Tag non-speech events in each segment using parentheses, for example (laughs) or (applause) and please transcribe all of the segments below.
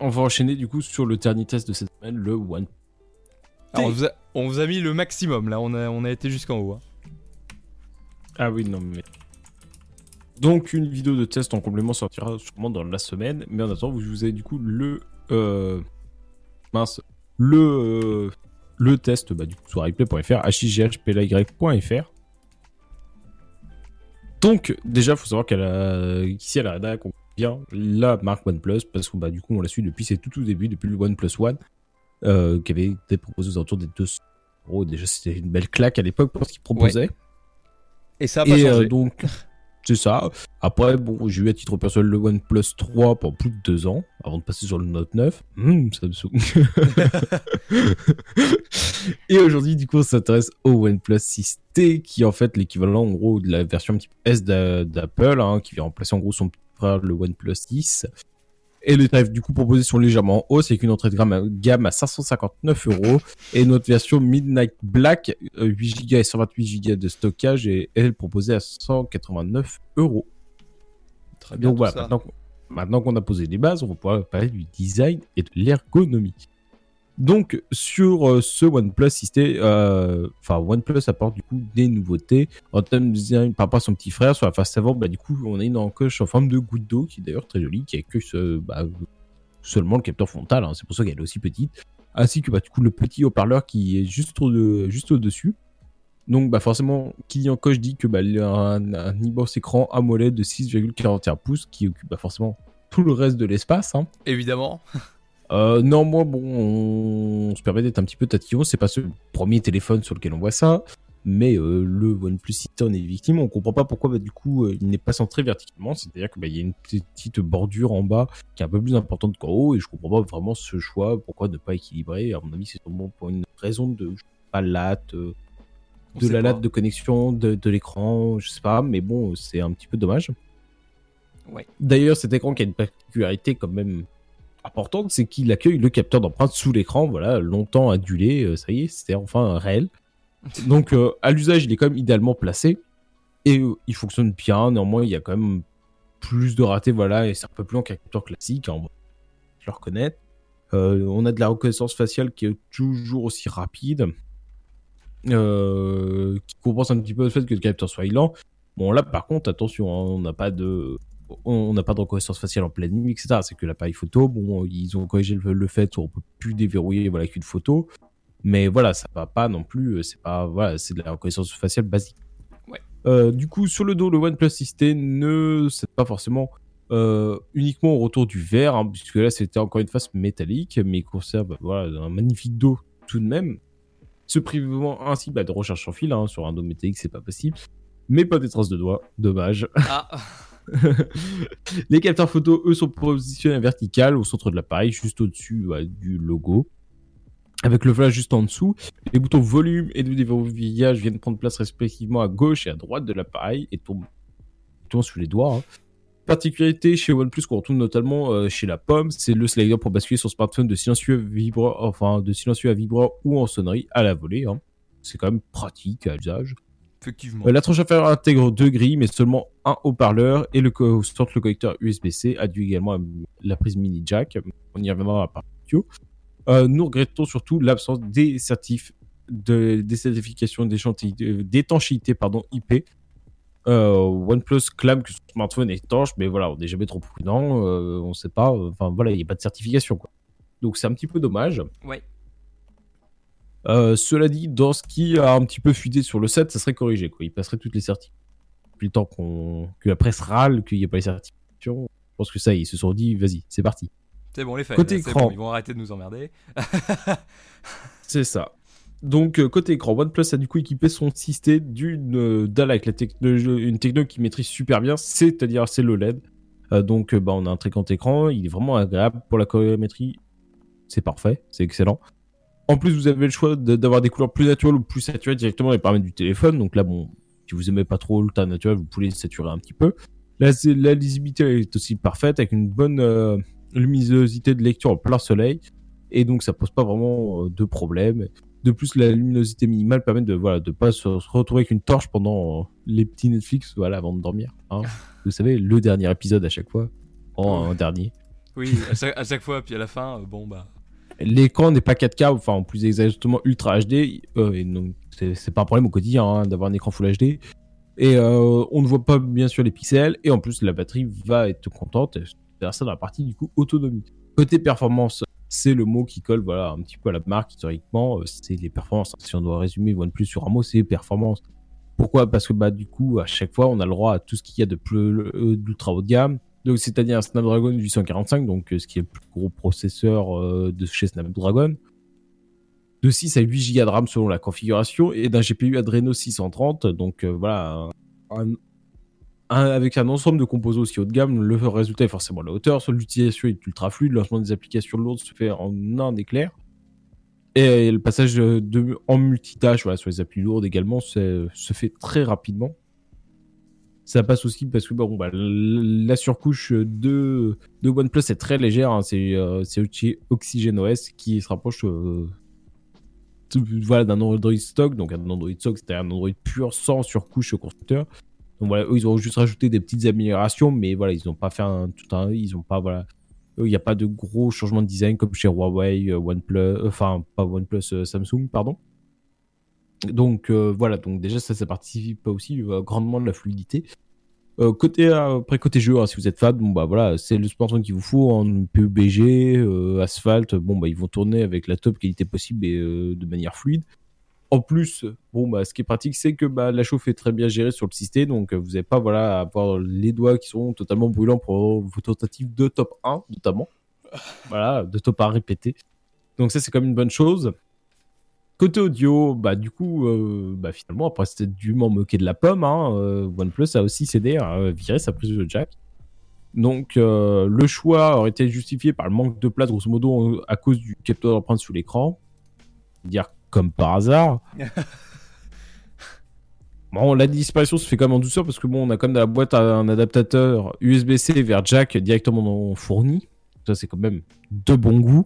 on va enchaîner du coup sur le dernier test de cette semaine, le One. Alors, on, vous a, on vous a mis le maximum là, on a, on a été jusqu'en haut. hein. Ah oui, non mais. Donc une vidéo de test en complément sortira sûrement dans la semaine, mais en attendant, vous, vous avez du coup le euh, mince le euh, le test bah, du coup sur replay.fr, highplay.fr. Donc déjà, faut savoir qu'elle a ici à la rédac on bien la marque OnePlus parce que bah du coup on la suit depuis c'est tout au début depuis le OnePlus One euh, qui avait été proposé aux alentours des 200 euros. Déjà c'était une belle claque à l'époque pour ce qu'il proposait. Et ça a pas Et changé. euh, donc, (laughs) c'est ça. Après, bon, j'ai eu à titre personnel le OnePlus 3 pendant plus de deux ans, avant de passer sur le Note 9. Hum, saoule. (laughs) Et aujourd'hui, du coup, on s'intéresse au OnePlus 6T, qui est en fait l'équivalent, en gros, de la version un petit peu S d'a- d'Apple, hein, qui vient remplacer, en gros, son frère, le OnePlus 10. Et les tarifs, du coup, proposés sont légèrement en hausse, avec une entrée de gamme à, gamme à 559 euros. Et notre version Midnight Black, euh, 8 Go et 128 Go de stockage, est elle proposée à 189 euros. Très bien. Donc voilà, ça. maintenant, qu'on- maintenant qu'on a posé les bases, on va pouvoir parler du design et de l'ergonomie. Donc sur euh, ce OnePlus 6T, euh, enfin OnePlus apporte du coup des nouveautés en termes de design par rapport à son petit frère. Sur la face avant, bah, du coup on a une encoche en forme de goutte d'eau qui est d'ailleurs très jolie, qui accueille ce, bah, seulement le capteur frontal, hein, c'est pour ça qu'elle est aussi petite, ainsi que bah, du coup le petit haut-parleur qui est juste au dessus. Donc bah forcément, qui dit encoche dit que bah, il y a un, un immense écran AMOLED de 6,41 pouces qui occupe bah, forcément tout le reste de l'espace. Hein. Évidemment. (laughs) Euh, néanmoins, bon, on, se permet d'être un petit peu tatillon. C'est pas ce premier téléphone sur lequel on voit ça, mais euh, le OnePlus 6T en est victime. On comprend pas pourquoi, bah, du coup, euh, il n'est pas centré verticalement. C'est-à-dire qu'il bah, y a une petite bordure en bas qui est un peu plus importante qu'en haut, et je comprends pas vraiment ce choix. Pourquoi ne pas équilibrer? À mon avis, c'est sûrement pour une raison de pas latte, euh, On de la latte de connexion, de, de l'écran, je sais pas, mais bon, c'est un petit peu dommage. Ouais. D'ailleurs, cet écran qui a une particularité quand même importante, c'est qu'il accueille le capteur d'empreinte sous l'écran, voilà, longtemps adulé, euh, ça y est, c'était enfin réel. (laughs) Donc, euh, à l'usage, il est quand même idéalement placé et euh, il fonctionne bien. Néanmoins, il y a quand même plus de ratés, voilà, et c'est un peu plus long qu'un capteur classique, hein, je le reconnais. Euh, on a de la reconnaissance faciale qui est toujours aussi rapide, qui compense un petit peu le fait que le capteur soit lent. Bon, là, par contre, attention, hein, on n'a pas de, on n'a pas de reconnaissance faciale en pleine nuit, etc. C'est que l'appareil photo, bon, ils ont corrigé le, le fait qu'on peut plus déverrouiller, voilà, qu'une photo. Mais voilà, ça va pas non plus, euh, c'est pas, voilà, c'est de la reconnaissance faciale basique. Ouais. Euh, du coup, sur le dos, le OnePlus 6T ne c'est pas forcément euh, uniquement au retour du verre, hein, puisque là c'était encore une face métallique, mais il conserve voilà, un magnifique dos tout de même. Se privant ainsi bah, de recherche sans fil, hein, sur un dos métallique c'est pas possible, mais pas des traces de doigts, dommage. Ah, (laughs) (laughs) Les capteurs photo, eux, sont positionnés vertical au centre de l'appareil, juste au-dessus ouais, du logo. Avec le flash juste en dessous, les boutons volume et de déverrouillage viennent prendre place respectivement à gauche et à droite de l'appareil et tombent, sur les doigts. hein. Particularité chez OnePlus qu'on retrouve notamment euh, chez la pomme, c'est le slider pour basculer son smartphone de silencieux, vibreur, enfin, de silencieux à vibreur ou en sonnerie à la volée. hein. C'est quand même pratique à l'usage. Effectivement. Euh, la tranche inférieure intègre deux grilles, mais seulement un haut-parleur et le centre le connecteur USB-C a dû également à la prise mini jack. On y reviendra partie audio. Euh, nous regrettons surtout l'absence des certifs de, des certifications euh, d'étanchéité pardon, IP. Euh, OnePlus clame que son smartphone est étanche, mais voilà, on n'est jamais trop prudent, euh, on sait pas, enfin voilà, il n'y a pas de certification quoi. Donc c'est un petit peu dommage. Ouais. Euh, cela dit, dans ce qui a un petit peu fuité sur le set, ça serait corrigé. Quoi. Il passerait toutes les certifications. Depuis le temps qu'on... que la presse râle qu'il n'y ait pas les certifications, je pense que ça, ils se sont dit, vas-y, c'est parti. C'est bon, les faits. Côté là, écran. bon, ils vont arrêter de nous emmerder. (laughs) C'est ça. Donc, euh, côté écran, OnePlus a du coup équipé son système d'une euh, dalle avec la technologie, une techno qui maîtrise super bien, c'est-à-dire c'est le LED. Euh, donc, bah, on a un très grand écran, il est vraiment agréable pour la colorimétrie. C'est parfait, c'est excellent. En plus, vous avez le choix d'avoir des couleurs plus naturelles ou plus saturées directement les paramètres du téléphone. Donc là, bon, si vous aimez pas trop le teint naturel, vous pouvez saturer un petit peu. La lisibilité est aussi parfaite avec une bonne euh, luminosité de lecture en plein soleil. Et donc, ça pose pas vraiment euh, de problème. De plus, la luminosité minimale permet de voilà de pas se retrouver avec une torche pendant euh, les petits Netflix voilà avant de dormir. hein. (laughs) Vous savez, le dernier épisode à chaque fois. En un dernier. Oui, à chaque, à chaque fois, puis à la fin, bon bah. L'écran n'est pas 4K, enfin plus exactement Ultra HD, euh, c'est pas un problème au quotidien hein, d'avoir un écran Full HD. Et euh, on ne voit pas bien sûr les pixels, et en plus la batterie va être contente. C'est ça dans la partie du coup autonomie. Côté performance, c'est le mot qui colle voilà un petit peu à la marque historiquement. euh, C'est les performances. Si on doit résumer OnePlus sur un mot, c'est performance. Pourquoi? Parce que bah du coup à chaque fois on a le droit à tout ce qu'il y a de plus euh, d'ultra haut de gamme. Donc c'est-à-dire un Snapdragon 845, donc euh, ce qui est le plus gros processeur euh, de chez Snapdragon, de 6 à 8 Go de RAM selon la configuration et d'un GPU Adreno 630. Donc euh, voilà, avec un ensemble de composants aussi haut de gamme, le résultat est forcément la hauteur. Sur l'utilisation est ultra fluide, le lancement des applications lourdes se fait en un éclair. Et le passage en multitâche voilà, sur les applis lourdes également se fait très rapidement. Ça passe aussi parce que bon, bah, la surcouche de, OnePlus est très légère. hein. C'est euh, OxygenOS qui se rapproche euh, voilà, d'un Android stock. Donc un Android stock, c'était un Android pur sans surcouche constructeur. Donc voilà, eux, ils ont juste rajouté des petites améliorations, mais voilà, ils n'ont pas fait un, tout un. Ils ont pas, voilà. Il n'y a pas de gros changements de design comme chez Huawei, euh, OnePlus, euh, enfin, pas OnePlus, Samsung, pardon. Donc euh, voilà, donc déjà ça, ça participe aussi euh, grandement de la fluidité. Euh, côté euh, après côté jeu, hein, si vous êtes fan, bon bah voilà, c'est le smartphone qu'il vous faut en PUBG, euh, Asphalt, bon bah ils vont tourner avec la top qualité possible et euh, de manière fluide. En plus, bon bah ce qui est pratique, c'est que bah la chauffe est très bien gérée sur le système, donc vous n'avez pas voilà à avoir les doigts qui sont totalement brûlants pour vos tentatives de top 1 notamment. voilà, de top 1 répété. Donc ça c'est même une bonne chose. Côté audio, bah du coup, euh, bah finalement, après c'était dûment moqué de la pomme, hein, euh, OnePlus a aussi cédé à euh, virer sa prise de jack. Donc euh, le choix aurait été justifié par le manque de place, grosso modo, à cause du capteur d'empreinte sous l'écran. Dire comme par hasard. (laughs) Bon, la disparition se fait quand même en douceur parce que bon, on a quand même dans la boîte un adaptateur USB-C vers jack directement fourni. Ça, c'est quand même de bon goût.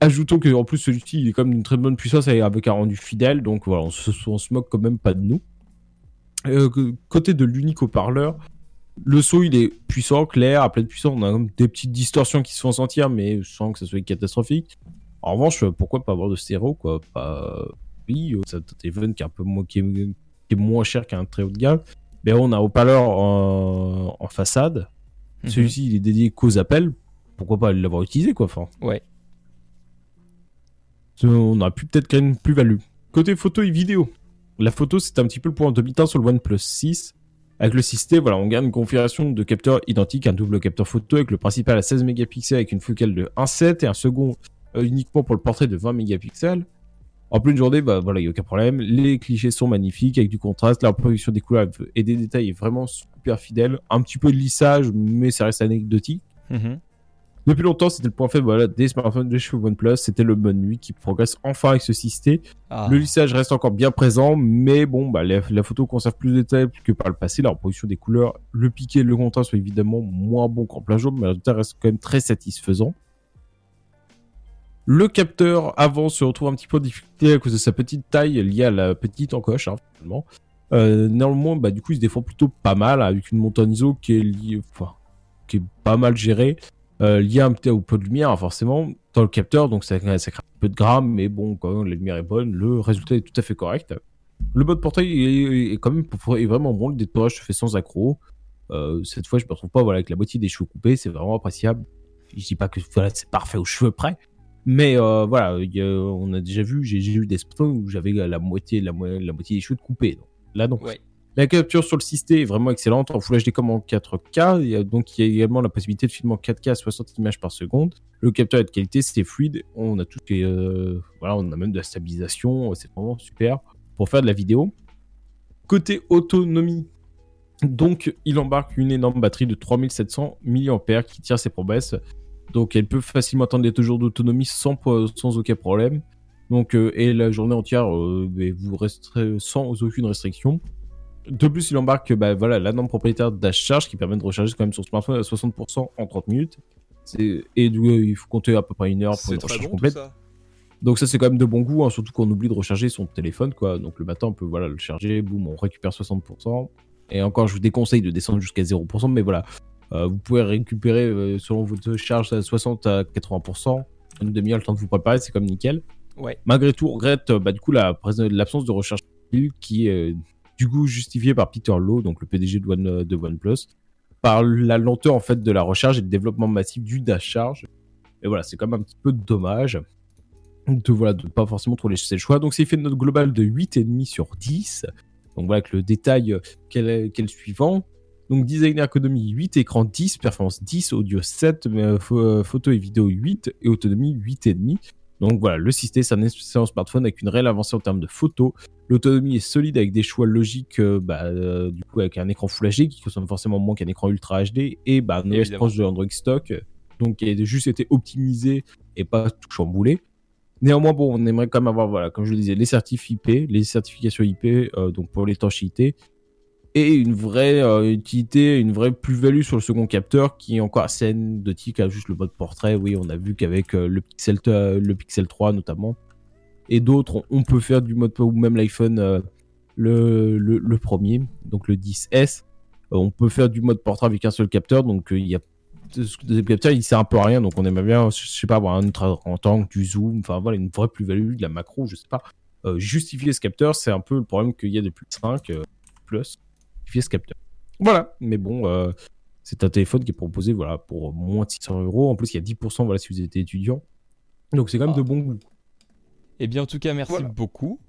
Ajoutons que en plus celui-ci il est quand même d'une très bonne puissance et avec un rendu fidèle, donc voilà, on se, on se moque quand même pas de nous. Euh, côté de l'unique haut-parleur, le son il est puissant, clair, à pleine puissance, on a comme des petites distorsions qui se font sentir, mais sans que ça soit catastrophique. En revanche, pourquoi pas avoir de stéréo quoi? Pas oui, c'est un téléphone qui est un peu moins, qui est, qui est moins cher qu'un très haut de gamme. Mais on a haut-parleur en, en façade. Mhm. Celui-ci il est dédié qu'aux appels. Pourquoi pas l'avoir utilisé quoi enfin, Ouais. On aurait pu peut-être créer une plus-value. Côté photo et vidéo. La photo, c'est un petit peu le point demi-teint sur le OnePlus 6. Avec le 6T, voilà, on garde une configuration de capteur identique, un double capteur photo avec le principal à 16 mégapixels avec une focale de 1.7 et un second euh, uniquement pour le portrait de 20 mégapixels. En pleine journée, bah voilà, il n'y a aucun problème. Les clichés sont magnifiques avec du contraste. La reproduction des couleurs et des détails est vraiment super fidèle. Un petit peu de lissage, mais ça reste anecdotique. Mhm. Depuis longtemps, c'était le point faible voilà, des smartphones de chez OnePlus. C'était le mode nuit qui progresse enfin avec ce système. Ah. Le lissage reste encore bien présent, mais bon, bah, la, la photo conserve plus de détails que par le passé. La reproduction des couleurs, le piqué et le contraste sont évidemment moins bons qu'en plein jour, mais le résultat reste quand même très satisfaisant. Le capteur avant se retrouve un petit peu en difficulté à cause de sa petite taille liée à la petite encoche, hein, finalement. Euh, néanmoins, bah, du coup, il se défend plutôt pas mal avec une montée en ISO qui est liée, enfin, qui est pas mal gérée, euh, liée un petit peu de lumière, forcément, dans le capteur, donc ça, crée un peu de grammes, mais bon, quand la lumière est bonne, le résultat est tout à fait correct. Le mode portrait est, quand même vraiment bon, le détourage se fait sans accro. Euh, cette fois, je me retrouve pas voilà, avec la moitié des cheveux coupés, c'est vraiment appréciable. Je dis pas que voilà, c'est parfait aux cheveux près, mais euh, voilà, il y a- on a déjà vu, j'ai eu des spots où j'avais la moitié, la, mo- la moitié des cheveux coupés. Donc, là. Ouais. La capture sur le système est vraiment excellente en Full HD comme en 4K. Et euh, donc, il y a également la possibilité de filmer en 4K à 60 images par seconde. Le capteur est de qualité, c'est fluide. On a tout euh, voilà, on a même de la stabilisation. C'est vraiment super pour faire de la vidéo. Côté autonomie, donc il embarque une énorme batterie de 3700 mAh qui tire ses promesses. Donc elle peut facilement atteindre les deux jours d'autonomie sans, aucun problème. Donc, euh, et la journée entière, euh, vous resterez sans aucune restriction. De plus, il embarque bah, voilà, la norme propriétaire Dash Charge qui permet de recharger quand même son smartphone à 60% en 30 minutes. Et du coup, il faut compter à peu près une heure pour une recharge bon complète. ça. Donc ça c'est quand même de bon goût, hein, surtout qu'on oublie de recharger son téléphone, quoi. Donc le matin on peut voilà le charger, boum, on récupère 60%. Et encore, je vous déconseille de descendre jusqu'à 0%, mais voilà, vous pouvez récupérer selon votre charge à 60 à 80%. Une demi-heure le temps de vous préparer, c'est comme nickel. Ouais. Malgré tout, on regrette bah, du coup l'absence de recherche qui est du coup justifiée par Peter Lowe, donc le PDG de, One, de OnePlus, par la lenteur en fait de la recharge et le développement massif du dash charge. Et voilà, c'est quand même un petit peu dommage de voilà de pas forcément trop laisser le choix. Donc c'est fait une note globale de 8,5 sur 10. Donc voilà que le détail euh, quel est, quel suivant. Donc design ergonomie 8, écran 10, performance 10, audio 7, euh, euh, photo et vidéo 8 et autonomie 8,5. Donc voilà, le système c'est un excellent smartphone avec une réelle avancée en termes de photos. L'autonomie est solide avec des choix logiques, bah, du coup avec un écran Full HD qui consomme forcément moins qu'un écran Ultra HD et bah, un OS proche de Android stock, donc qui a juste été optimisé et pas tout chamboulé. Néanmoins, bon, on aimerait quand même avoir, voilà, comme je le disais, les certifs IP, les certifications IP, euh, donc pour l'étanchéité, et une vraie euh, utilité, une vraie plus-value sur le second capteur qui est encore assez anecdotique, à juste le mode portrait. Oui, on a vu qu'avec euh, le, Pixel, le Pixel 3 notamment, et d'autres, on peut faire du mode, ou même l'iPhone, le, le, premier, donc le 10S, on peut faire du mode portrait avec un seul capteur, donc il y a deuxième capteur, il sert un peu à rien, donc on aimerait bien, je sais pas, avoir un autre tant du zoom, enfin voilà, une vraie plus-value, de la macro, je sais pas. Euh, justifier ce capteur, c'est un peu le problème qu'il y a depuis 5 euh, plus, ce capteur. Voilà, mais bon, euh, c'est un téléphone qui est proposé voilà, pour moins de 600 euros. En plus, il y a 10% voilà, si vous êtes étudiant. Donc c'est quand même de ah. bon goût. Eh bien, en tout cas, merci beaucoup.